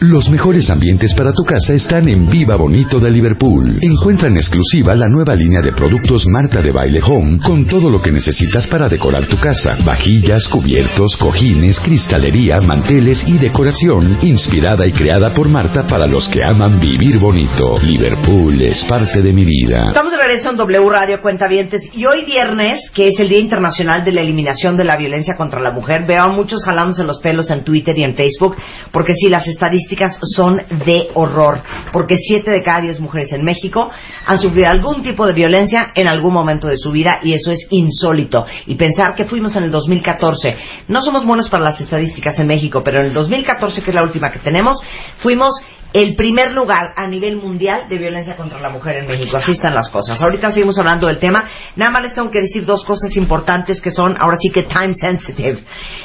Los mejores ambientes para tu casa están en Viva Bonito de Liverpool. Encuentra en exclusiva la nueva línea de productos Marta de Baile Home con todo lo que necesitas para decorar tu casa. Vajillas, cubiertos, cojines, cristalería, manteles y decoración inspirada y creada por Marta para los que aman vivir bonito. Liverpool es parte de mi vida. Estamos de regreso en W Radio Cuentavientes y hoy viernes, que es el Día Internacional de la Eliminación de la Violencia contra la Mujer, veo a muchos jalándose los pelos en Twitter y en Facebook porque si las estadísticas son de horror, porque siete de cada diez mujeres en México han sufrido algún tipo de violencia en algún momento de su vida y eso es insólito. Y pensar que fuimos en el 2014, no somos buenos para las estadísticas en México, pero en el 2014, que es la última que tenemos, fuimos el primer lugar a nivel mundial de violencia contra la mujer en México. Así están las cosas. Ahorita seguimos hablando del tema. Nada más les tengo que decir dos cosas importantes que son ahora sí que time sensitive.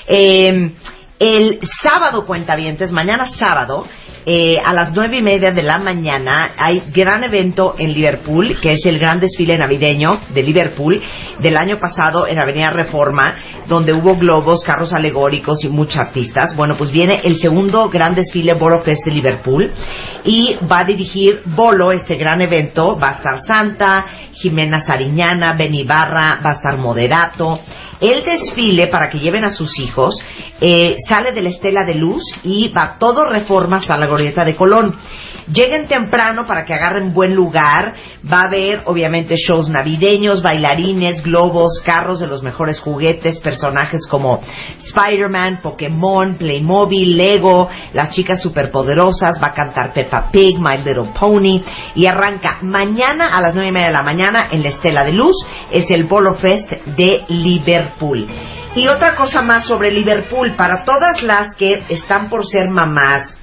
Eh, el sábado, cuentavientes, mañana sábado, eh, a las nueve y media de la mañana hay gran evento en Liverpool, que es el gran desfile navideño de Liverpool del año pasado en Avenida Reforma, donde hubo globos, carros alegóricos y muchos artistas. Bueno, pues viene el segundo gran desfile Bolo Fest de Liverpool y va a dirigir Bolo este gran evento. Va a estar Santa, Jimena Sariñana, Benibarra, va a estar Moderato. El desfile, para que lleven a sus hijos, eh, sale de la Estela de Luz y va todo reforma hasta la glorieta de Colón. Lleguen temprano para que agarren buen lugar. Va a haber, obviamente, shows navideños, bailarines, globos, carros de los mejores juguetes, personajes como Spider-Man, Pokémon, Playmobil, Lego, las chicas superpoderosas. Va a cantar Peppa Pig, My Little Pony. Y arranca mañana a las nueve y media de la mañana en la Estela de Luz. Es el Bolo Fest de Liverpool. Y otra cosa más sobre Liverpool, para todas las que están por ser mamás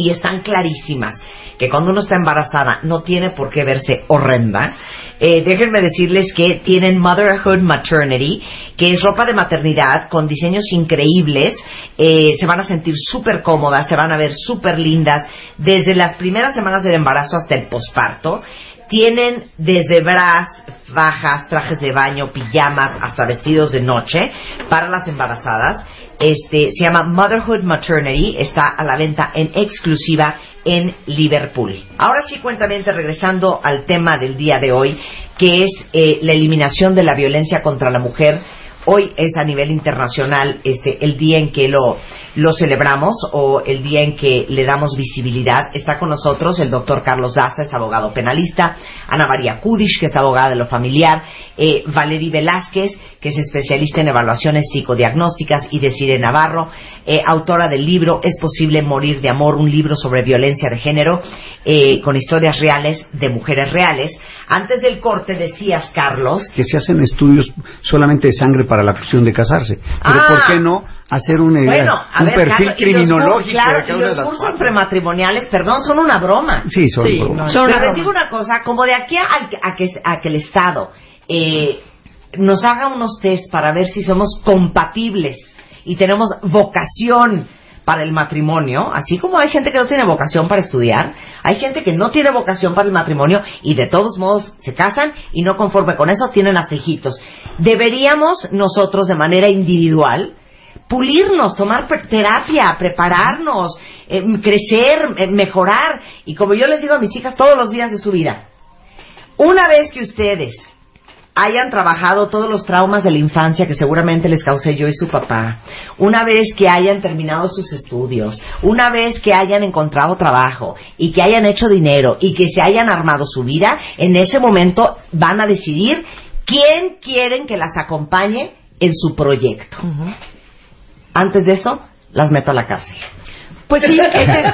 y están clarísimas que cuando uno está embarazada no tiene por qué verse horrenda, eh, déjenme decirles que tienen Motherhood Maternity, que es ropa de maternidad con diseños increíbles, eh, se van a sentir súper cómodas, se van a ver súper lindas, desde las primeras semanas del embarazo hasta el posparto. Tienen desde bras, bajas, trajes de baño, pijamas, hasta vestidos de noche para las embarazadas. Este, se llama Motherhood Maternity, está a la venta en exclusiva en Liverpool. Ahora sí, cuentamente, regresando al tema del día de hoy, que es eh, la eliminación de la violencia contra la mujer. Hoy es a nivel internacional este, el día en que lo, lo celebramos o el día en que le damos visibilidad. Está con nosotros el doctor Carlos Daza, es abogado penalista, Ana María Kudish, que es abogada de lo familiar, eh, Velázquez, que es especialista en evaluaciones psicodiagnósticas, y Desire Navarro, eh, autora del libro Es posible morir de amor, un libro sobre violencia de género, eh, con historias reales de mujeres reales. Antes del corte decías, Carlos, que se hacen estudios solamente de sangre para la cuestión de casarse. Pero Ah. ¿por qué no hacer un, bueno, a un ver, perfil Carlos, y los criminológico cur- claro, de cada y una de los las cursos prematrimoniales, perdón, son una broma. Sí, son Sí, bromas. no, Pero les digo una cosa, como de aquí a, a que, a que el Estado eh, nos haga unos test para ver si somos compatibles y tenemos vocación para el matrimonio, así como hay gente que no tiene vocación para estudiar, hay gente que no tiene vocación para el matrimonio y de todos modos se casan y no conforme con eso tienen hasta. Deberíamos nosotros de manera individual pulirnos, tomar terapia, prepararnos, eh, crecer, eh, mejorar. Y como yo les digo a mis hijas todos los días de su vida, una vez que ustedes hayan trabajado todos los traumas de la infancia que seguramente les causé yo y su papá, una vez que hayan terminado sus estudios, una vez que hayan encontrado trabajo y que hayan hecho dinero y que se hayan armado su vida, en ese momento van a decidir quién quieren que las acompañe en su proyecto. Antes de eso, las meto a la cárcel. Pues sí, ese-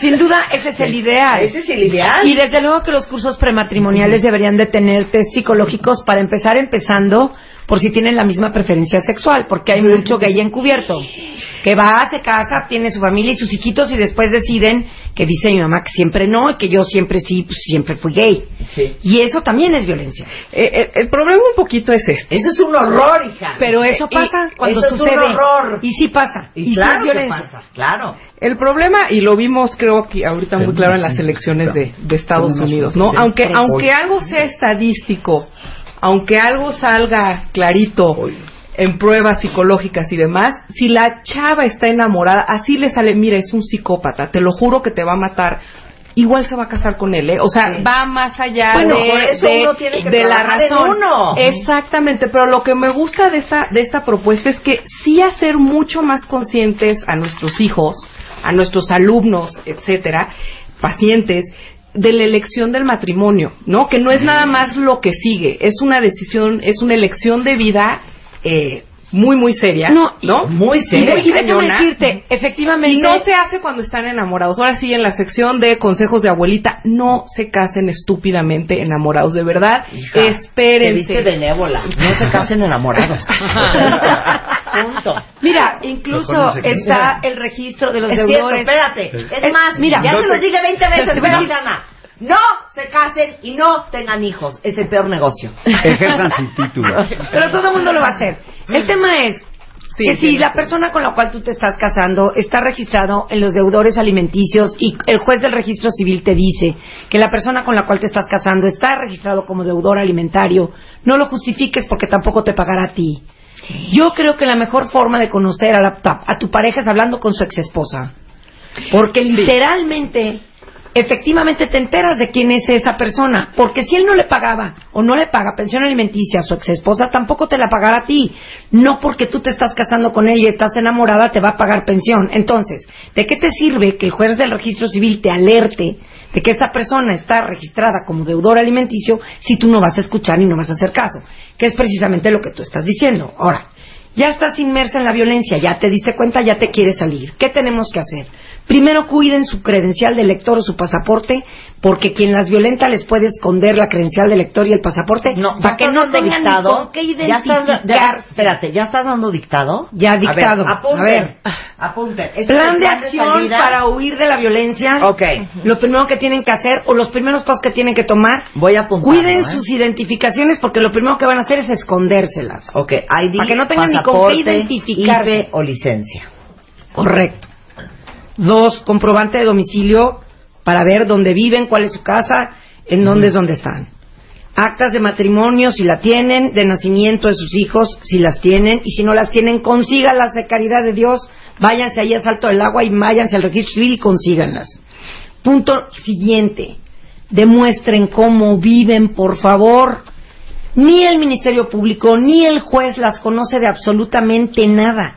sin duda ese es el ideal. Ese es el ideal. Y desde luego que los cursos prematrimoniales deberían de tener test psicológicos para empezar empezando por si tienen la misma preferencia sexual, porque hay mucho gay encubierto que va, se casa, tiene su familia y sus hijitos y después deciden que dice mi mamá que siempre no y que yo siempre sí, pues siempre fui gay. Sí. Y eso también es violencia. Eh, eh, el problema un poquito es este. Eso es un horror, hija. Pero eso Y- pasa cuando eso sucede. Es un horror. Y sí pasa. Y, sí claro es que violencia. pasa, claro. El problema, y lo vimos creo que ahorita muy claro en las elecciones de, de Estados Unidos, un- ¿no? sí. Aunque, Sí. aunque algo sea estadístico, aunque algo salga clarito, en pruebas psicológicas y demás, si la chava está enamorada, así le sale, mira, es un psicópata, te lo juro que te va a matar. Igual se va a casar con él, ¿eh? O sea, Sí. va más allá Bueno, de, eso de- uno tiene que de la en razón. uno. Exactamente, pero lo que me gusta de esta, de esta propuesta es que sí hacer mucho más conscientes a nuestros hijos, a nuestros alumnos, etcétera, pacientes, de la elección del matrimonio, ¿no? Que no es nada más lo que sigue, es una decisión, es una elección de vida eh, muy, muy seria, No, y- ¿no? Muy de- y déjame decirte, efectivamente. Y no se hace cuando están enamorados. Ahora sí, en la sección de consejos de abuelita, no se casen estúpidamente enamorados. De verdad, Hija, Te espérense. viste benévola. No se casen enamorados. Punto. Mira, incluso está el registro de los Es cierto, deudores. espérate. Es, Es- más, mira, ya no se te- los dije 20 veces, Te- pero Ana, no se casen y no tengan hijos. Es el peor negocio. Ejerzan sin título. Pero todo el mundo lo va a hacer. El tema es Sí, que si la razón. persona con la cual tú te estás casando está registrado en los deudores alimenticios y el juez del registro civil te dice que la persona con la cual te estás casando está registrado como deudor alimentario, no lo justifiques porque tampoco te pagará a ti. Yo creo que la mejor forma de conocer a, la- a tu pareja es hablando con su exesposa. Porque literalmente, efectivamente te enteras de quién es esa persona. Porque si él no le pagaba o no le paga pensión alimenticia a su ex esposa, tampoco te la pagará a ti. No porque tú te estás casando con él y estás enamorada, te va a pagar pensión. Entonces, ¿de qué te sirve que el juez del registro civil te alerte de que esta persona está registrada como deudor alimenticio si tú no vas a escuchar y no vas a hacer caso? Que es precisamente lo que tú estás diciendo. Ahora, ya estás inmersa en la violencia, ya te diste cuenta, ya te quieres salir. ¿Qué tenemos que hacer? Primero cuiden su credencial de lector o su pasaporte, porque quien las violenta les puede esconder la credencial de lector y el pasaporte No, para que no tengan ni con qué Ya estás, identificar. ya- espérate, ¿ya estás dando dictado? Ya A ver, dictado. A ver. Apunten. Este es Plan de acción para huir de la violencia. Ok. Lo primero que tienen que hacer o los primeros pasos que tienen que tomar. Voy a apuntar. Cuiden sus identificaciones porque lo primero que van a hacer es escondérselas. Ok, ID, Para que no tengan ni con qué identificarse. IFE o licencia. Correcto. Dos, comprobante de domicilio para ver dónde viven, cuál es su casa, en dónde es donde están. Actas de matrimonio, si la tienen, de nacimiento de sus hijos, si las tienen, y si no las tienen, consíganlas de caridad de Dios, váyanse ahí a Salto del Agua y váyanse al registro civil y consíganlas. Punto siguiente, demuestren cómo viven, por favor. Ni el Ministerio Público ni el juez las conoce de absolutamente nada.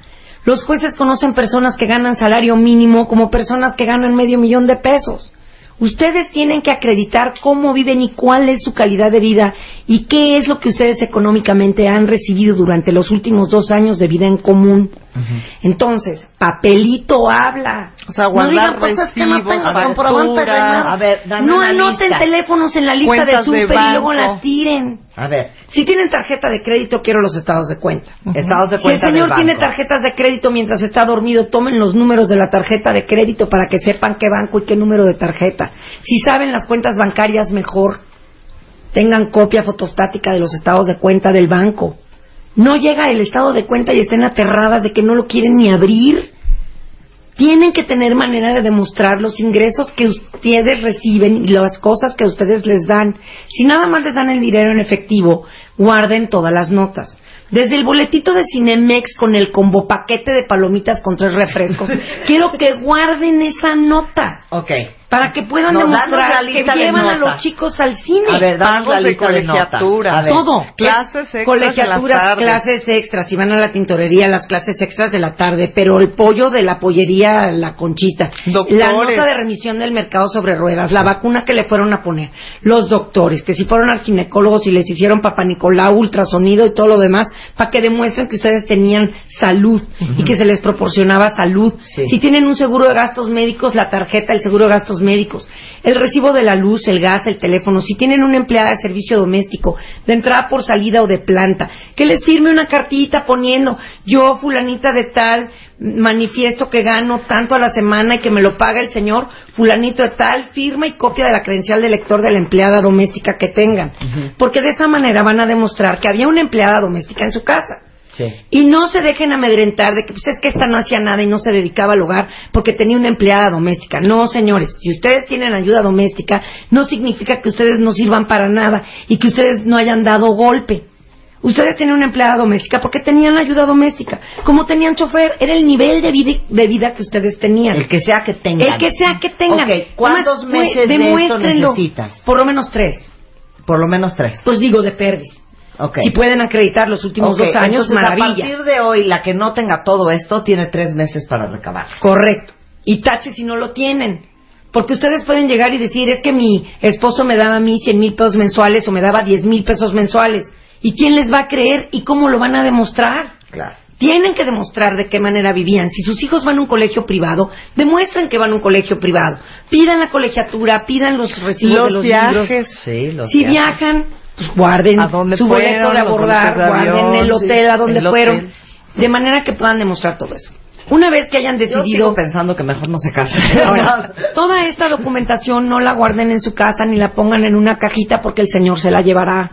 Los jueces conocen personas que ganan salario mínimo como personas que ganan medio millón de pesos. Ustedes tienen que acreditar cómo viven y cuál es su calidad de vida y qué es lo que ustedes económicamente han recibido durante los últimos dos años de vida en común. Entonces, papelito habla. O sea, no guardar digan cosas que no recibos, tengan comprobante de facturas. nada. A ver, dame no una anoten lista. teléfonos en la lista de Cuentas de súper y luego las tiren. A ver, Si tienen tarjeta de crédito, quiero los estados de cuenta. estados de Si el cuenta señor tiene tarjetas de crédito mientras está dormido, tomen los números de la tarjeta de crédito para que sepan qué banco y qué número de tarjeta. Si saben las cuentas bancarias, mejor. Tengan copia fotostática de los estados de cuenta del banco. No llega el estado de cuenta y estén aterradas de que no lo quieren ni abrir. Tienen que tener manera de demostrar los ingresos que ustedes reciben y las cosas que ustedes les dan. Si nada más les dan el dinero en efectivo, guarden todas las notas. Desde el boletito de Cinemex con el combo paquete de palomitas con tres refrescos, quiero que guarden esa nota Ok. Para que puedan No, demostrar que llevan a los chicos al cine. A ver, danos la de lista de notas. colegiatura. Todo. Clases extras Colegiaturas, clases extras. Si van a la tintorería, las clases extras de la tarde. Pero el pollo de la pollería, la conchita. Doctores. La nota de remisión del mercado sobre ruedas. La vacuna que le fueron a poner. Los doctores. Que si fueron al ginecólogo, si les hicieron papá Nicolau, ultrasonido y todo lo demás. Para que demuestren que ustedes tenían salud. Y que se les proporcionaba salud. Sí. Si tienen un seguro de gastos médicos, la tarjeta, el seguro de gastos médicos, el recibo de la luz, el gas, el teléfono, si tienen una empleada de servicio doméstico, de entrada por salida o de planta, que les firme una cartita poniendo, yo, fulanita de tal, manifiesto que gano tanto a la semana y que me lo paga el señor, fulanito de tal, firma y copia de la credencial de lector de la empleada doméstica que tengan. Porque de esa manera van a demostrar que había una empleada doméstica en su casa. Sí. Y no se dejen amedrentar de que pues es que esta no hacía nada y no se dedicaba al hogar porque tenía una empleada doméstica. No, señores, si ustedes tienen ayuda doméstica, no significa que ustedes no sirvan para nada y que ustedes no hayan dado golpe. Ustedes tenían una empleada doméstica porque tenían ayuda doméstica. Como tenían chofer, era el nivel de vida, de vida que ustedes tenían. El que sea que tengan. El que sea que tengan. Ok, ¿cuántos meses de esto necesitas? Por lo menos tres. Por lo menos tres. Pues digo, de perdis. Ok. Si pueden acreditar los últimos dos años, entonces, maravilla. A partir de hoy, la que no tenga todo esto tiene tres meses para recabar. Correcto. Y tache si no lo tienen. Porque ustedes pueden llegar y decir, es que mi esposo me daba a mí 100 mil pesos mensuales o me daba 10 mil pesos mensuales. ¿Y quién les va a creer y cómo lo van a demostrar? Claro. Tienen que demostrar de qué manera vivían. Si sus hijos van a un colegio privado, demuestren que van a un colegio privado. Pidan la colegiatura, pidan los recibos Los de los viajes. libros. Sí, los si viajes. viajan, pues guarden ¿A dónde su boleto de abordar, guarden avión, el hotel sí, a donde fueron. hotel. De manera que puedan demostrar todo eso. Una vez que hayan Yo decidido sigo pensando que mejor no se casen. Ahora, toda esta documentación no la guarden en su casa ni la pongan en una cajita porque el Señor se la llevará.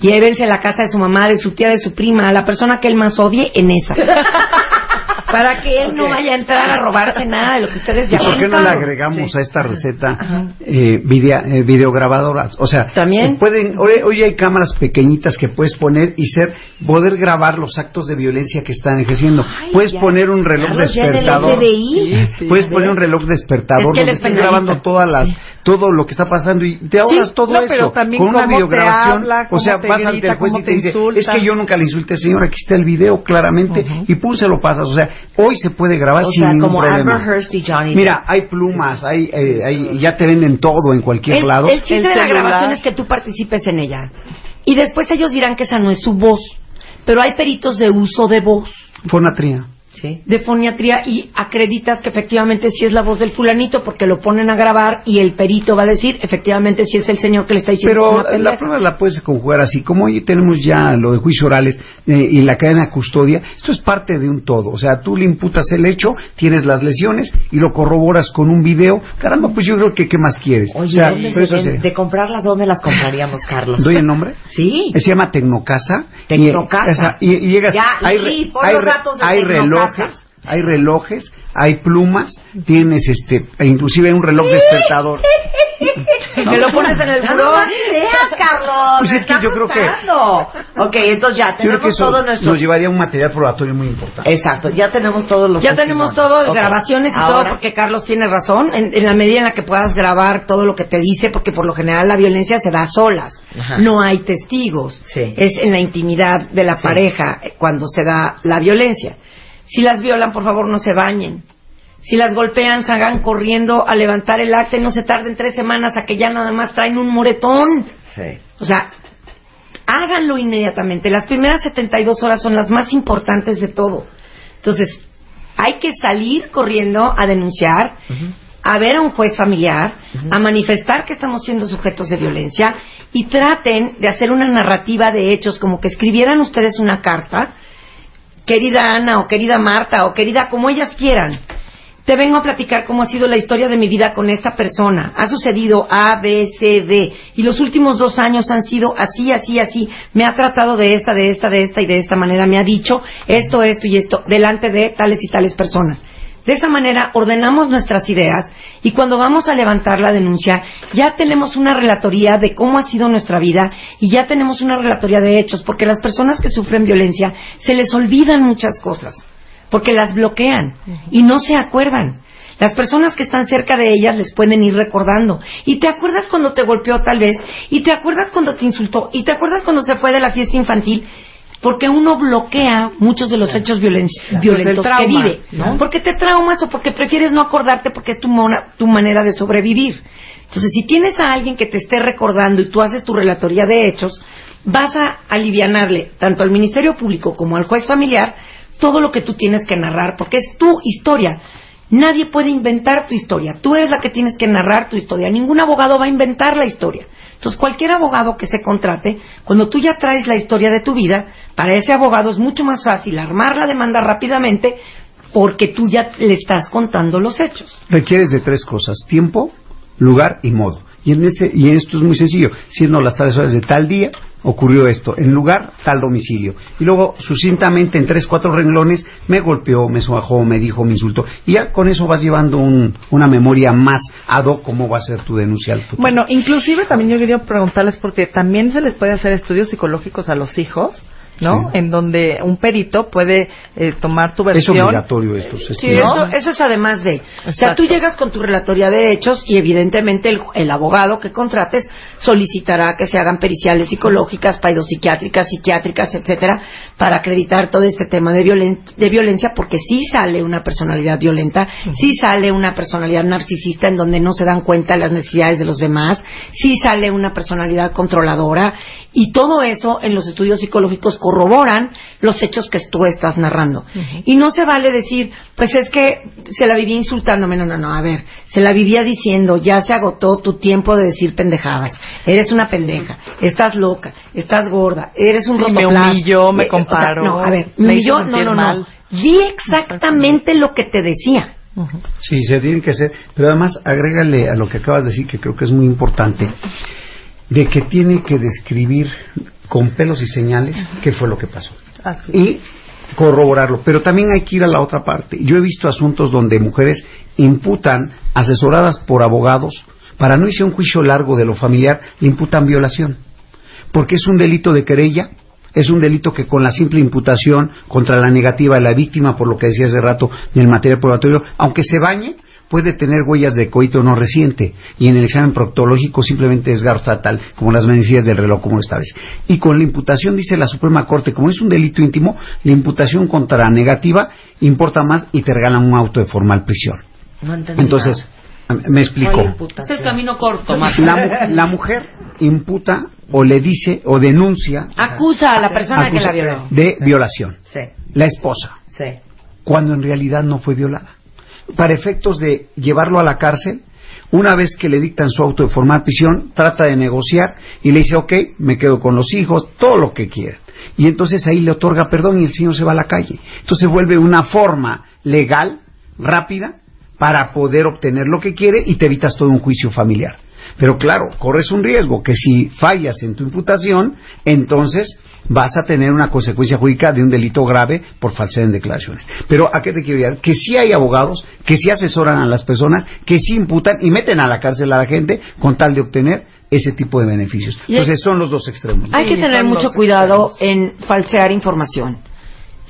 Llévense a la casa de su mamá, de su tía, de su prima, a la persona que él más odie en esa. Para que él no vaya a entrar a robarse nada de lo que ustedes ¿Y ya por qué no le agregamos a esta receta eh, videa- eh, videograbadoras? O sea, ¿También? pueden, hoy, hoy hay cámaras pequeñitas que puedes poner y ser, poder grabar los actos de violencia que están ejerciendo. puedes ya. poner un reloj Carlos, ya en el despertador. FBI. Sí, sí. Puedes poner un reloj despertador Es que donde es estés penalista. grabando todas las, todo lo que está pasando y te ahorras Sí, todo no, eso también con una videograbación. habla, o sea, vas ante grita, el juez y te te dice, insulta. es que yo nunca le insulté, señor, aquí está el video claramente y pum se lo pasas. O sea, hoy se puede grabar O sin sea, ningún como problema. Y Johnny Mira, hay plumas, hay, eh, hay- ya te venden todo en cualquier El, lado. el chiste El de la grabación es que tú participes en ella. Y después ellos dirán que esa no es su voz. Pero hay peritos de uso de voz. Fonatría. Sí. de foniatría y acreditas que efectivamente sí es la voz del fulanito porque lo ponen a grabar y el perito va a decir efectivamente si es el señor que le está diciendo Pero una la prueba la puedes conjugar así. Como hoy tenemos ya lo de juicios orales eh, y la cadena de custodia, esto es parte de un todo. O sea, tú le imputas el hecho, tienes las lesiones y lo corroboras con un video. Caramba, pues yo creo que ¿qué más quieres? Oye, o sea, ¿dónde pero se eso ven- sería. de comprarlas, ¿dónde las compraríamos, Carlos? ¿Doy el nombre? Sí. Se llama Tecnocasa. Tecnocasa. Y, y- y llegas, Ya, hay, sí, hay hay Tecnocasa. Relojes, hay relojes, hay plumas, tienes este, e inclusive un reloj despertador. que lo pones en el buró no Carlos. Pues es que yo creo que-. Ok, entonces ya tenemos que eso todo nuestro... nos llevaría un material probatorio muy importante. Exacto, ya tenemos todos los ya tenemos todo Ok, grabaciones y todo ahora- porque Carlos tiene razón en, en la medida en la que puedas grabar todo lo que te dice porque por lo general la violencia se da solas Ajá. no hay testigos Sí. es en la intimidad de la Sí. pareja cuando se da la violencia si las violan por favor no se bañen si las golpean salgan corriendo a levantar el acta y no se tarden tres semanas a que ya nada más traen un moretón Sí. o sea, háganlo inmediatamente. Las primeras 72 horas son las más importantes de todo. Entonces, hay que salir corriendo a denunciar, a ver a un juez familiar, a manifestar que estamos siendo sujetos de violencia y traten de hacer una narrativa de hechos como que escribieran ustedes una carta, querida Ana o querida Marta o querida como ellas quieran. Te vengo a platicar cómo ha sido la historia de mi vida con esta persona. Ha sucedido A, B, C, D. Y los últimos dos años han sido así, así, así. Me ha tratado de esta, de esta, de esta y de esta manera. Me ha dicho esto, esto y esto delante de tales y tales personas. De esa manera ordenamos nuestras ideas y cuando vamos a levantar la denuncia ya tenemos una relatoría de cómo ha sido nuestra vida y ya tenemos una relatoría de hechos porque las personas que sufren violencia se les olvidan muchas cosas porque las bloquean y no se acuerdan. Las personas que están cerca de ellas les pueden ir recordando. Y te acuerdas cuando te golpeó tal vez, y te acuerdas cuando te insultó, y te acuerdas cuando se fue de la fiesta infantil, porque uno bloquea muchos de los hechos violen- violentos Pues trauma, que vive. ¿no? Porque te traumas o porque prefieres no acordarte porque es tu, mona- tu manera de sobrevivir. Entonces, si tienes a alguien que te esté recordando y tú haces tu relatoría de hechos, vas a alivianarle tanto al Ministerio Público como al juez familiar todo lo que tú tienes que narrar, porque es tu historia. Nadie puede inventar tu historia. Tú eres la que tienes que narrar tu historia. Ningún abogado va a inventar la historia. Entonces, cualquier abogado que se contrate, cuando tú ya traes la historia de tu vida, para ese abogado es mucho más fácil armar la demanda rápidamente porque tú ya le estás contando los hechos. Requieres de tres cosas: tiempo, lugar y modo. Y en ese y esto es muy sencillo, siendo las tres horas de tal día, ocurrió esto, en lugar tal domicilio. Y luego, sucintamente, en tres, cuatro renglones, me golpeó, me suajó, me dijo, me insultó. Y ya con eso vas llevando un- una memoria más ad hoc cómo va a ser tu denuncia al futuro. Bueno, inclusive también yo quería preguntarles porque también se les puede hacer estudios psicológicos a los hijos, ¿no? Sí. En donde un perito puede eh, tomar tu es versión. obligatorio estos Sí, estudios. eso, eso es además de. O sea, tú llegas con tu relatoría de hechos y evidentemente el, el abogado que contrates solicitará que se hagan periciales psicológicas, paidopsiquiátricas, psiquiátricas, etcétera, para acreditar todo este tema de, violen- de violencia, porque sí sale una personalidad violenta, sí sale una personalidad narcisista en donde no se dan cuenta de las necesidades de los demás, sí sale una personalidad controladora y todo eso en los estudios psicológicos corroboran los hechos que tú estás narrando. Y no se vale decir, pues es que se la vivía insultándome. No, no, no, a ver, se la vivía diciendo, ya se agotó tu tiempo de decir pendejadas. Eres una pendeja, estás loca, estás gorda, eres un Sí, me rotoplas. humilló, me Eh, o sea, comparó, no, a ver, me me humilló, no, no, no. Di exactamente lo que te decía. Sí, se tienen que hacer. Pero además, agrégale a lo que acabas de decir, que creo que es muy importante, de que tiene que describir con pelos y señales qué fue lo que pasó. Así. Y corroborarlo. Pero también hay que ir a la otra parte. Yo he visto asuntos donde mujeres imputan, asesoradas por abogados, para no irse a un juicio largo de lo familiar, le imputan violación. Porque es un delito de querella, es un delito que con la simple imputación contra la negativa de la víctima, por lo que decía hace rato del material probatorio, aunque se bañe, puede tener huellas de coito no reciente y en el examen proctológico simplemente es tal como las manecillas del reloj como lo establece. Y con la imputación, dice la Suprema Corte, como es un delito íntimo, la imputación contra la negativa importa más y te regalan un auto de formal prisión. No Entonces, me explico. Es el camino corto, más. La, mu- la mujer imputa o le dice o denuncia Acusa a la persona que la violó. de violación. Sí, La esposa, sí. cuando en realidad no fue violada. Para efectos de llevarlo a la cárcel, una vez que le dictan su auto de formal prisión, trata de negociar y le dice, ok, me quedo con los hijos, todo lo que quiera. Y entonces ahí le otorga perdón y el señor se va a la calle. Entonces vuelve una forma legal, rápida, para poder obtener lo que quiere y te evitas todo un juicio familiar. Pero claro, corres un riesgo que si fallas en tu imputación, entonces vas a tener una consecuencia jurídica de un delito grave por falsedad en declaraciones. Pero ¿a qué te quiero llegar? Que sí hay abogados que sí asesoran a las personas, que sí imputan y meten a la cárcel a la gente con tal de obtener ese tipo de beneficios. Y- Entonces son los dos extremos. Hay que tener mucho cuidado en falsear información.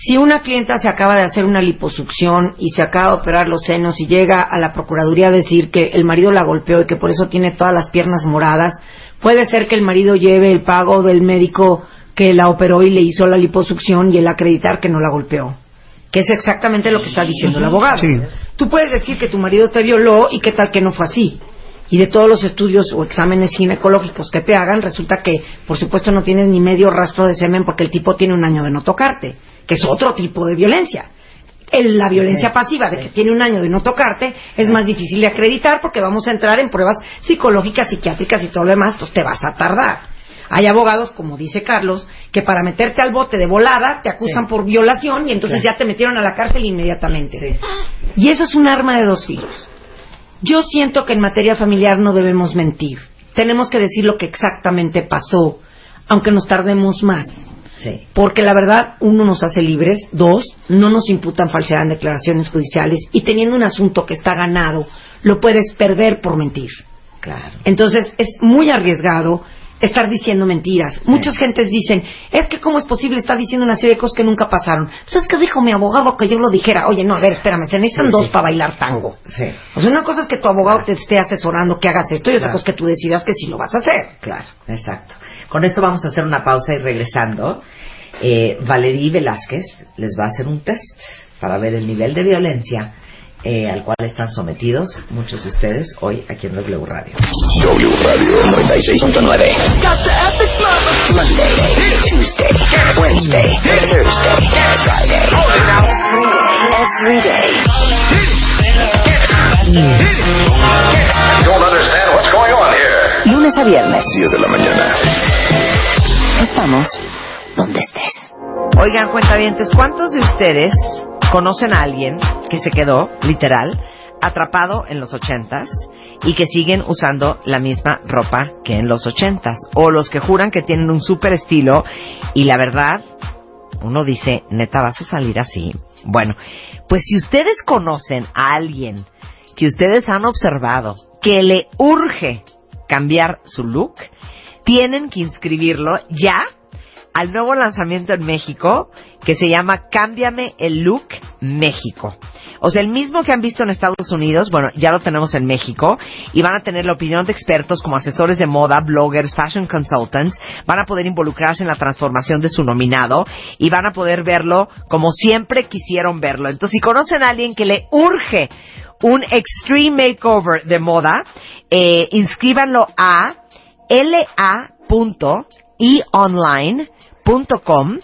Si una clienta se acaba de hacer una liposucción y se acaba de operar los senos y llega a la Procuraduría a decir que el marido la golpeó y que por eso tiene todas las piernas moradas, puede ser que el marido lleve el pago del médico que la operó y le hizo la liposucción y el acreditar que no la golpeó. Que es exactamente lo que está diciendo el abogado. Sí. Tú puedes decir que tu marido te violó y qué tal que no fue así. Y de todos los estudios o exámenes ginecológicos que te hagan, resulta que, por supuesto, no tienes ni medio rastro de semen porque el tipo tiene un año de no tocarte, que es otro tipo de violencia. El- la violencia pasiva de que tiene un año de no tocarte es más difícil de acreditar porque vamos a entrar en pruebas psicológicas, psiquiátricas y todo lo demás, entonces te vas a tardar. Hay abogados, como dice Carlos, que para meterte al bote de volada te acusan por violación y entonces ya te metieron a la cárcel inmediatamente. Y eso es un arma de dos filos. Yo siento que en materia familiar no debemos mentir. Tenemos que decir lo que exactamente pasó, aunque nos tardemos más. Sí. Porque la verdad, uno, nos hace libres, dos, no nos imputan falsedad en declaraciones judiciales y teniendo un asunto que está ganado, lo puedes perder por mentir. Claro. Entonces, es muy arriesgado estar diciendo mentiras. Muchas gentes dicen, es que cómo es posible estar diciendo una serie de cosas que nunca pasaron. ¿Sabes qué dijo mi abogado que yo lo dijera? Oye, no, a ver, espérame, se necesitan Sí, dos sí. para bailar tango. Sí, O sea, una cosa es que tu abogado te esté asesorando que hagas esto y otra Claro. cosa es que tú decidas que sí lo vas a hacer. claro, exacto. Con esto vamos a hacer una pausa y regresando, eh, Valerie Velázquez les va a hacer un test para ver el nivel de violencia eh, al cual están sometidos muchos de ustedes hoy aquí en W Radio. W Radio 96.9. Don't understand what's going on here. Lunes a viernes. 10 de la mañana. Estamos donde estés. Oigan, cuentavientes, ¿cuántos de ustedes conocen a alguien que se quedó, literal, atrapado en los ochentas y que siguen usando la misma ropa que en los ochentas. O los que juran que tienen un super estilo y la verdad, uno dice, neta, ¿vas a salir así? Bueno, pues si ustedes conocen a alguien que ustedes han observado que le urge cambiar su look, tienen que inscribirlo ya al nuevo lanzamiento en México que se llama Cámbiame el Look México. O sea, el mismo que han visto en Estados Unidos, bueno, ya lo tenemos en México y van a tener la opinión de expertos como asesores de moda, bloggers, fashion consultants, van a poder involucrarse en la transformación de su nominado y van a poder verlo como siempre quisieron verlo. Entonces, si conocen a alguien que le urge un extreme makeover de moda, eh, inscríbanlo a la.eonline.com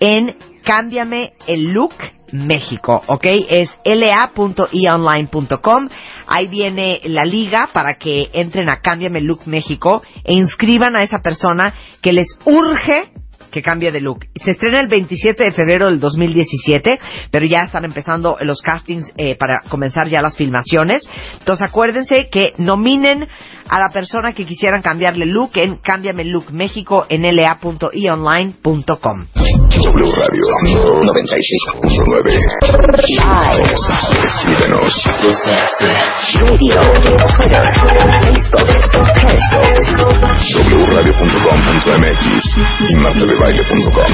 en Cámbiame el Look México, ¿ok? Es la.eonline.com. Ahí viene la liga para que entren a Cámbiame el Look México e inscriban a esa persona que les urge que cambie de look. Se estrena el 27 de febrero del 2017, pero ya están empezando los castings eh, para comenzar ya las filmaciones. Entonces acuérdense que nominen a la persona que quisieran cambiarle look en Cámbiame el Look México en la.eonline.com. W Radio 95.9. Escríbenos. Radio, Twitter, Facebook, wradio.com.mx y martadebaile.com.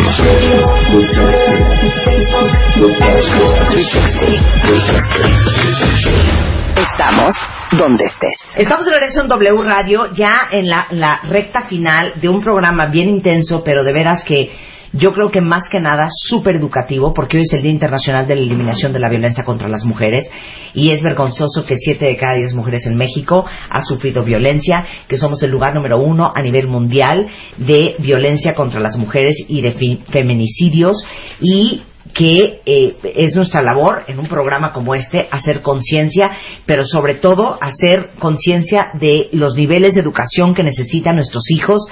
Estamos donde estés. Estamos de regreso en W Radio, ya en la, la recta final de un programa bien intenso, pero de veras que yo creo que más que nada súper educativo, porque hoy es el Día Internacional de la Eliminación de la Violencia contra las Mujeres, y es vergonzoso que siete de cada diez mujeres en México ha sufrido violencia, que somos el lugar número uno a nivel mundial de violencia contra las mujeres y de feminicidios, y que eh, es nuestra labor en un programa como este hacer conciencia, pero sobre todo hacer conciencia de los niveles de educación que necesitan nuestros hijos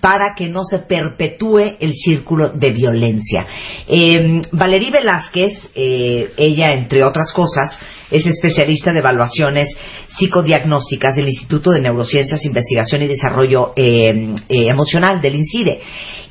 para que no se perpetúe el círculo de violencia. Eh, Valerie Velázquez, eh, ella entre otras cosas, es especialista de evaluaciones psicodiagnósticas del Instituto de Neurociencias, Investigación y Desarrollo eh, eh, Emocional del INCIDE.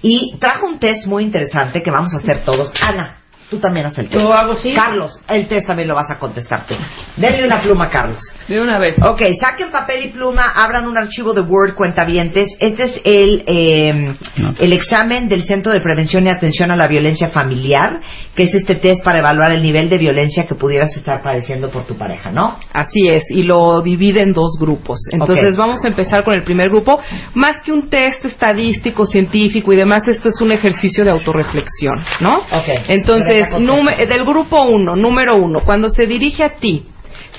Y trajo un test muy interesante que vamos a hacer todos. Ana, tú también haces el test. Yo hago, sí. Carlos, el test también lo vas a contestar tú. Denle una pluma, Carlos. De una vez. Ok, saquen papel y pluma, abran un archivo de Word, cuentavientes. Este es el, eh, el examen del Centro de Prevención y Atención a la Violencia Familiar, que es este test para evaluar el nivel de violencia que pudieras estar padeciendo por tu pareja, ¿no? Así es, y lo divide en dos grupos. Entonces vamos a empezar con el primer grupo. Más que un test estadístico, científico y demás, esto es un ejercicio de autorreflexión, ¿no? Ok. Entonces, Del grupo uno, número uno, cuando se dirige a ti,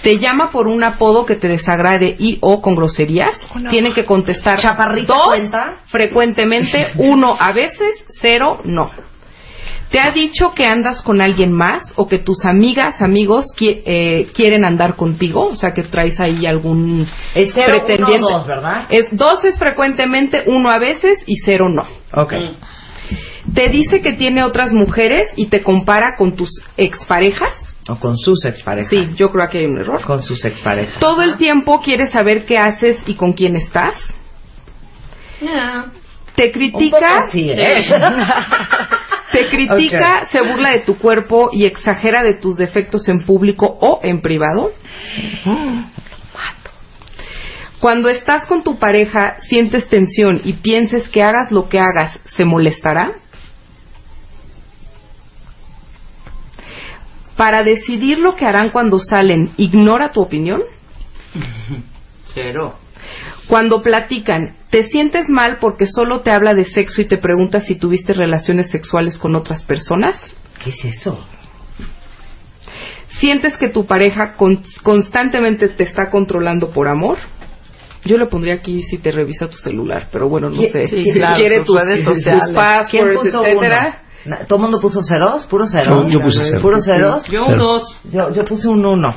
te llama por un apodo que te desagrade y o con groserías, tienen que contestar Chaparrita dos cuenta. frecuentemente, uno a veces, cero no. ¿Te ha dicho que andas con alguien más o que tus amigas, amigos qui- eh, quieren andar contigo? O sea, que traes ahí algún Es cero, uno, pretendiente. dos, ¿verdad? Es, dos es frecuentemente, uno a veces y cero no. Ok. Te dice que tiene otras mujeres y te compara con tus exparejas. O con sus exparejas. Sí, yo creo que hay un error. Con sus exparejas. Todo el tiempo quiere saber qué haces y con quién estás. Te Un poco critica, así, ¿eh? te critica, se burla de tu cuerpo y exagera de tus defectos en público o en privado. Cuando estás con tu pareja, sientes tensión y pienses que hagas lo que hagas, ¿se molestará? Para decidir lo que harán cuando salen, ¿ignora tu opinión? Cero. Cuando platican, ¿te sientes mal porque solo te habla de sexo y te pregunta si tuviste relaciones sexuales con otras personas? ¿Qué es eso? ¿Sientes que tu pareja con- constantemente te está controlando por amor? Yo le pondría aquí si te revisa tu celular, pero bueno, no ¿Qué- sé. sí, Si claro, quiere tus tus, redes tus sociales. ¿Quién passwords, etcétera. uno? ¿Todo el mundo puso ceros? ¿Puros ceros? Yo- yo puse cero. ¿Puros ceros? Yo Cero. dos. Yo, yo puse un uno.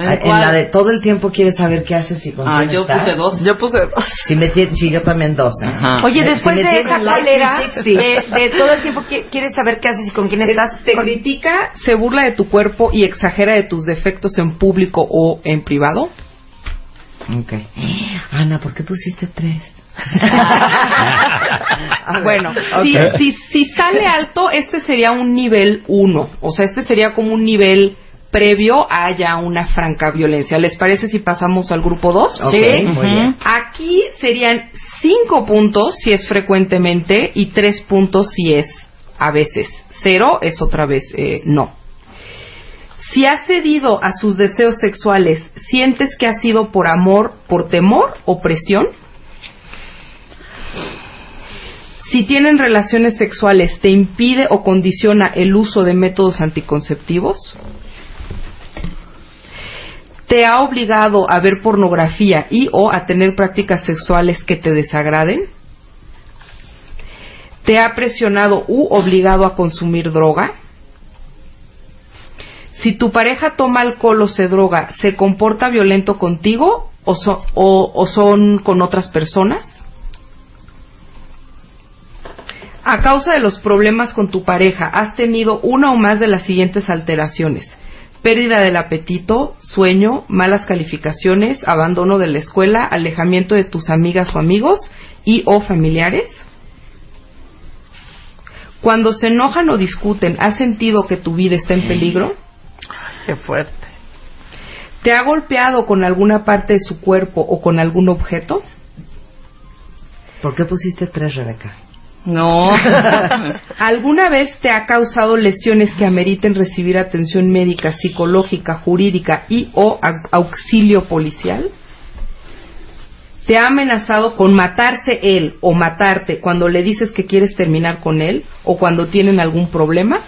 Ah, En la de todo el tiempo quieres saber qué haces y con Ah, quién yo estás. puse dos. Yo puse dos. Si me sí, yo también dos. ¿eh? Oye, Si después me de esa calera, 360. de, de todo el tiempo qui- quieres saber qué haces y con quién estás. Te con- critica, se burla de tu cuerpo y exagera de tus defectos en público o en privado. Ok. Ana, ¿por qué pusiste tres? Bueno, si, si, si sale alto, este sería un nivel 1. O sea, este sería como un nivel previo a ya una franca violencia. ¿Les parece si pasamos al grupo 2? Ok, muy bien. Aquí serían 5 puntos si es frecuentemente y 3 puntos si es a veces. Cero es otra vez eh, no. Si has cedido a sus deseos sexuales, ¿sientes que ha sido por amor, por temor o presión? Si tienen relaciones sexuales, ¿te impide o condiciona el uso de métodos anticonceptivos? ¿Te ha obligado a ver pornografía y o a tener prácticas sexuales que te desagraden? ¿Te ha presionado u obligado a consumir droga? Si tu pareja toma alcohol o se droga, ¿se comporta violento contigo o, o son con otras personas? A causa de los problemas con tu pareja, has tenido una o más de las siguientes alteraciones. Pérdida del apetito, sueño, malas calificaciones, abandono de la escuela, alejamiento de tus amigas o amigos y o familiares. Cuando se enojan o discuten, ¿has sentido que tu vida está en peligro? Qué fuerte. ¿Te ha golpeado con alguna parte de su cuerpo o con algún objeto? ¿Por qué pusiste tres, Rebeca? No. ¿Alguna vez te ha causado lesiones que ameriten recibir atención médica, psicológica, jurídica y o au- auxilio policial? ¿Te ha amenazado con matarse él o matarte cuando le dices que quieres terminar con él o cuando tienen algún problema?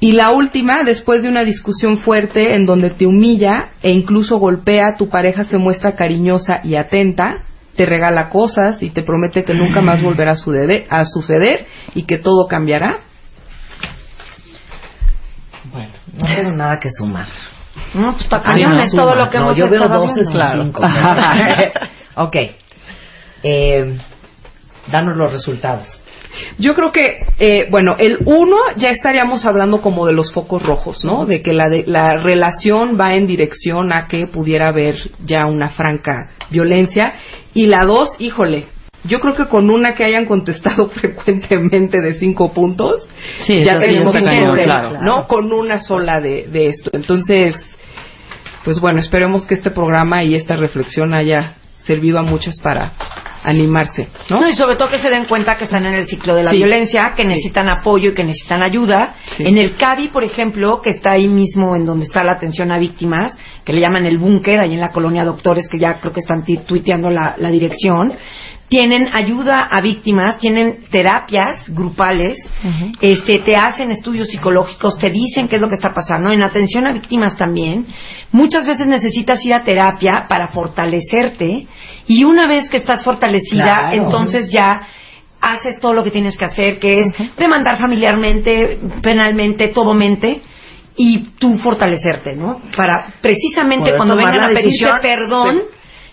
Y la última, después de una discusión fuerte en donde te humilla e incluso golpea, tu pareja se muestra cariñosa y atenta, te regala cosas y te promete que nunca más volverá a, suceder- a suceder y que todo cambiará. No tengo nada que sumar. No, pues está Ah, no, es todo lo que No, hemos yo veo dos hablando. claro. cinco. ok. Eh, danos los resultados. Yo creo que, eh, bueno, el uno ya estaríamos hablando como de los focos rojos, ¿no? De que la, de- la relación va en dirección a que pudiera haber ya una franca violencia. Y la dos, híjole, yo creo que con una que hayan contestado frecuentemente de cinco puntos, Sí, ya sí tenemos cañón, claro. ¿no? Con una sola de, de esto. Entonces, pues bueno, esperemos que este programa y esta reflexión haya servido a muchas para animarse, ¿no? No, y sobre todo que se den cuenta que están en el ciclo de la Sí. violencia, que necesitan apoyo y que necesitan ayuda. Sí. En el CAVI, por ejemplo, que está ahí mismo en donde está la atención a víctimas, que le llaman el búnker, ahí en la colonia Doctores, que ya creo que están tuiteando la, la dirección. Tienen ayuda a víctimas, tienen terapias grupales, este, te hacen estudios psicológicos, te dicen qué es lo que está pasando. En atención a víctimas también, muchas veces necesitas ir a terapia para fortalecerte y una vez que estás fortalecida, Claro. entonces ya haces todo lo que tienes que hacer, que es demandar familiarmente, penalmente, todo mente y tú fortalecerte, ¿no? Para precisamente Poder cuando vengan la a pedirte decisión. perdón,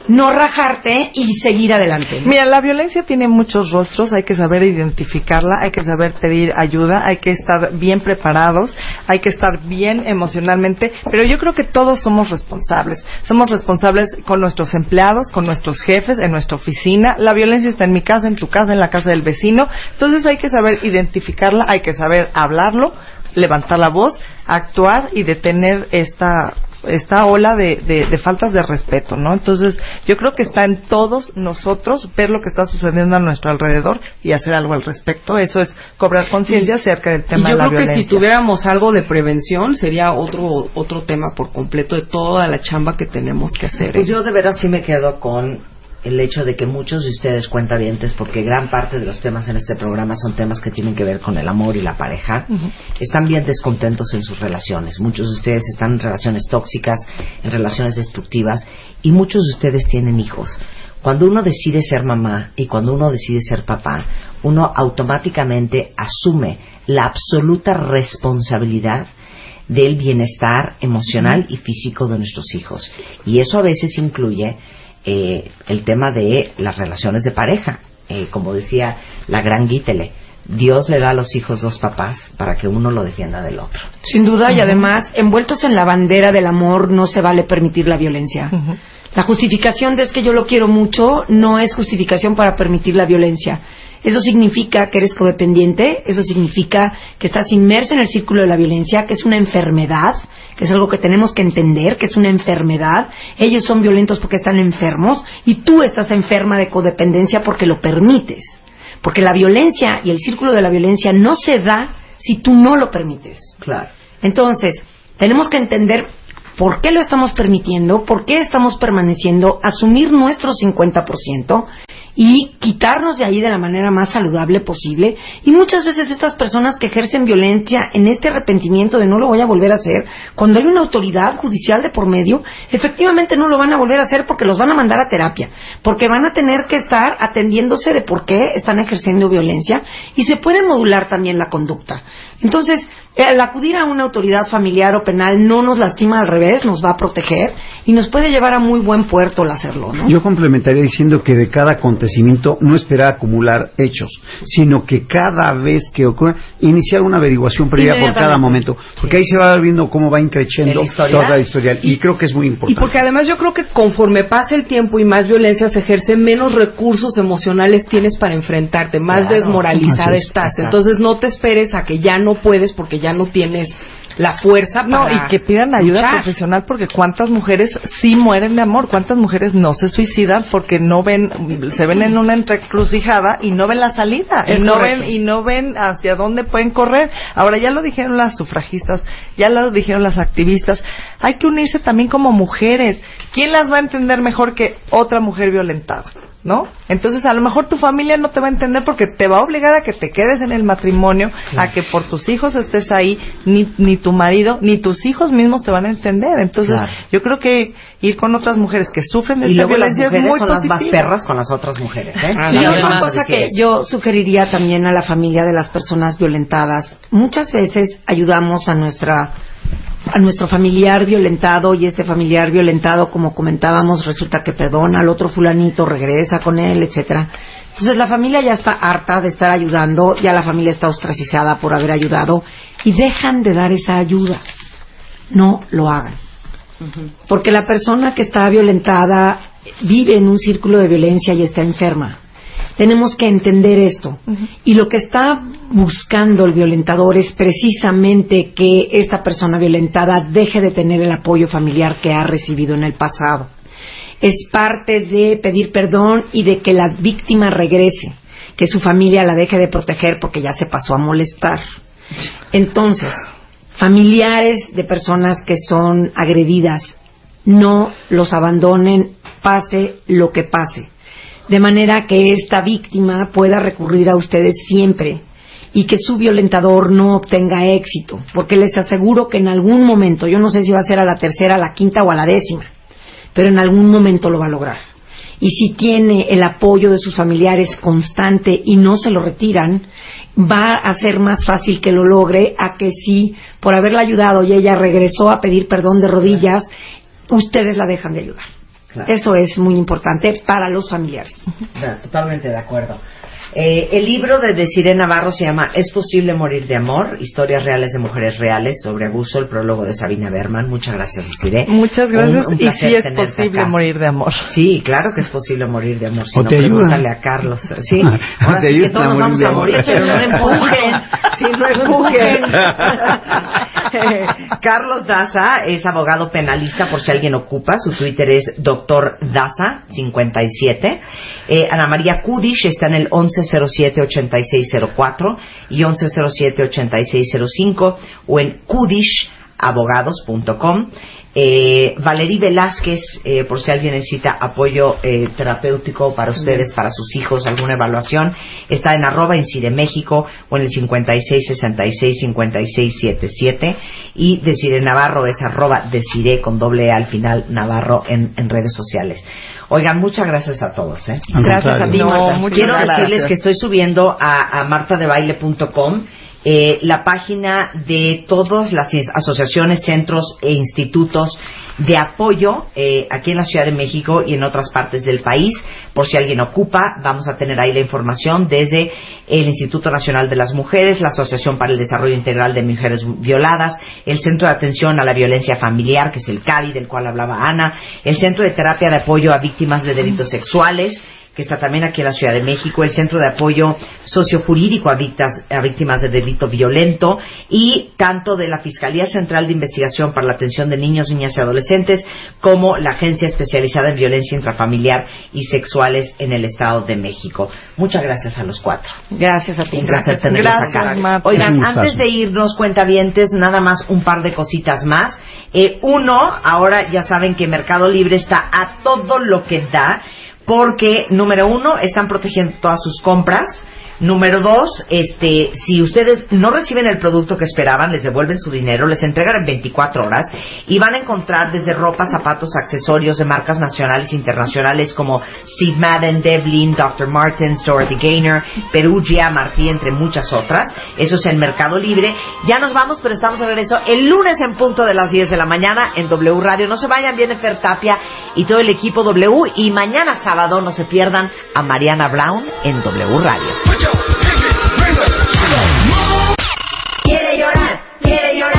no rajarte y seguir adelante. Mira, la violencia tiene muchos rostros, hay que saber identificarla, hay que saber pedir ayuda, hay que estar bien preparados, hay que estar bien emocionalmente, pero yo creo que todos somos responsables. Somos responsables con nuestros empleados, con nuestros jefes, en nuestra oficina. La violencia está en mi casa, en tu casa, en la casa del vecino. Entonces hay que saber identificarla, hay que saber hablarlo, levantar la voz, actuar y detener esta esta ola de, de, de faltas de respeto, ¿no? Entonces, yo creo que está en todos nosotros ver lo que está sucediendo a nuestro alrededor y hacer algo al respecto. Eso es cobrar conciencia acerca del tema yo de la creo que violencia. si tuviéramos algo de prevención sería otro otro tema por completo de toda la chamba que tenemos que hacer. Pues ¿eh? yo de veras sí me quedo con el hecho de que muchos de ustedes cuentavientes, porque gran parte de los temas en este programa son temas que tienen que ver con el amor y la pareja, están bien descontentos en sus relaciones. Muchos de ustedes están en relaciones tóxicas, en relaciones destructivas, y muchos de ustedes tienen hijos. Cuando uno decide ser mamá y cuando uno decide ser papá, uno automáticamente asume la absoluta responsabilidad del bienestar emocional y físico de nuestros hijos. Y eso a veces incluye eh, el tema de las relaciones de pareja. Eh, como decía la gran Guítele, Dios le da a los hijos dos papás para que uno lo defienda del otro. Sin duda, y además, envueltos en la bandera del amor, no se vale permitir la violencia. La justificación de es que yo lo quiero mucho no es justificación para permitir la violencia. Eso significa que eres codependiente, eso significa que estás inmerso en el círculo de la violencia, que es una enfermedad, que es algo que tenemos que entender, que es una enfermedad. Ellos son violentos porque están enfermos y tú estás enferma de codependencia porque lo permites. Porque la violencia y el círculo de la violencia no se da si tú no lo permites. Claro. Entonces, tenemos que entender por qué lo estamos permitiendo, por qué estamos permaneciendo, asumir nuestro 50% y quitarnos de ahí de la manera más saludable posible. Y muchas veces estas personas que ejercen violencia en este arrepentimiento de no lo voy a volver a hacer, cuando hay una autoridad judicial de por medio, efectivamente no lo van a volver a hacer porque los van a mandar a terapia, porque van a tener que estar atendiéndose de por qué están ejerciendo violencia y se puede modular también la conducta. Entonces, el acudir a una autoridad familiar o penal no nos lastima al revés, nos va a proteger y nos puede llevar a muy buen puerto el hacerlo, ¿no? Yo complementaría diciendo que de cada acontecimiento no esperar acumular hechos, sino que cada vez que ocurra, iniciar una averiguación previa por cada momento, porque ahí se va viendo cómo va increciendo toda la historial y creo que es muy Y importante. porque además yo creo que conforme pasa el tiempo y más violencia se ejerce, menos recursos emocionales tienes para enfrentarte, más Claro. desmoralizada es. estás. Exacto. Entonces no te esperes a que ya no puedes porque ya no tienes la fuerza No, para y que pidan ayuda luchar. profesional porque cuántas mujeres sí mueren de amor, cuántas mujeres no se suicidan porque no ven, se ven en una entrecrucijada y no ven la salida, Es y no correcto. ven y no ven hacia dónde pueden correr. Ahora ya lo dijeron las sufragistas, ya lo dijeron las activistas, hay que unirse también como mujeres. ¿Quién las va a entender mejor que otra mujer violentada? ¿No? Entonces, a lo mejor tu familia no te va a entender porque te va a obligar a que te quedes en el matrimonio, a que por tus hijos estés ahí, ni, ni tu marido, ni tus hijos mismos te van a entender. Entonces, Claro. yo creo que ir con otras mujeres que sufren de Y esta luego las violencia es mujeres muy son las más perras con las otras mujeres, ¿eh? Ah, Y sí, otra además, cosa que eso. yo sugeriría también a la familia de las personas violentadas, muchas veces ayudamos a nuestra a nuestro familiar violentado y este familiar violentado, como comentábamos, resulta que perdona al otro fulanito, regresa con él, etcétera. Entonces la familia ya está harta de estar ayudando, ya la familia está ostracizada por haber ayudado y dejan de dar esa ayuda. No lo hagan. Porque la persona que está violentada vive en un círculo de violencia y está enferma. Tenemos que entender esto. Y lo que está buscando el violentador es precisamente que esta persona violentada deje de tener el apoyo familiar que ha recibido en el pasado. Es parte de pedir perdón y de que la víctima regrese, que su familia la deje de proteger porque ya se pasó a molestar. Entonces, familiares de personas que son agredidas, no los abandonen, pase lo que pase. De manera que esta víctima pueda recurrir a ustedes siempre y que su violentador no obtenga éxito, porque les aseguro que en algún momento, yo no sé si va a ser a la tercera, a la quinta o a la décima, pero en algún momento lo va a lograr. Y si tiene el apoyo de sus familiares constante y no se lo retiran, va a ser más fácil que lo logre a que si por haberla ayudado y ella regresó a pedir perdón de rodillas, ustedes la dejan de ayudar. Claro. Eso es muy importante para los familiares. Totalmente de acuerdo. Eh, el libro de Desiree Navarro se llama ¿Es posible morir de amor? Historias reales de mujeres reales sobre abuso, el prólogo de Sabina Berman. Muchas gracias, Desiree. Muchas gracias. Un- un y sí es posible acá. morir de amor. Sí, claro que es posible morir de amor. Si O no, te ayuda. pregúntale a Carlos. Sí, ahora que ayuda todos a nos morir vamos de a amor. morir, pero no empujen. Sí, no empujen. Carlos Daza es abogado penalista por si alguien ocupa. Su Twitter es doctor Daza 57. Eh, Ana María Kudish está en el 1107-8604 y 1107-8605 o en kudishabogados.com. Eh, Valerí Velázquez, eh, por si alguien necesita apoyo eh, terapéutico para ustedes, para sus hijos, alguna evaluación, está en arroba Incide México o en el 5666-5677 y Desire Navarro es arroba Desire con doble E al final Navarro en, en redes sociales. Oigan, muchas gracias a todos. ¿eh? Gracias a ti, No, Marta. Quiero gracias. decirles que estoy subiendo a, a martadebaile.com eh, la página de todas las asociaciones, centros e institutos de apoyo eh, aquí en la Ciudad de México y en otras partes del país. Por si alguien ocupa, vamos a tener ahí la información desde el Instituto Nacional de las Mujeres, la Asociación para el Desarrollo Integral de Mujeres Violadas, el Centro de Atención a la Violencia Familiar, que es el CAVI, del cual hablaba Ana, el Centro de Terapia de Apoyo a Víctimas de Delitos Sexuales, que está también aquí en la Ciudad de México, el Centro de Apoyo Sociojurídico a, Víctimas- a Víctimas de Delito Violento y tanto de la Fiscalía Central de Investigación para la Atención de Niños, Niñas y Adolescentes como la Agencia Especializada en Violencia Intrafamiliar y Sexuales en el Estado de México. Muchas gracias a los cuatro. Gracias a ti. Un placer tenerlos Gracias, acá. Marta. Oigan, antes de irnos, cuentavientes, nada más un par de cositas más. Eh, uno, ahora ya saben que Mercado Libre está a todo lo que da, porque, número uno, están protegiendo todas sus compras. Número dos, este, si ustedes no reciben el producto que esperaban, les devuelven su dinero, les entregan en 24 horas y van a encontrar desde ropa, zapatos, accesorios de marcas nacionales e internacionales como Steve Madden, Devlin, Dr. Martens, Dorothy Gaynor, Perugia, Martí, entre muchas otras. Eso es en Mercado Libre. Ya nos vamos, pero estamos de regreso el lunes en punto de las 10 de la mañana en W Radio. No se vayan, viene Fer Tapia y todo el equipo W. Y mañana sábado no se pierdan a Mariana Brown en W Radio. Quiere llorar, quiere llorar.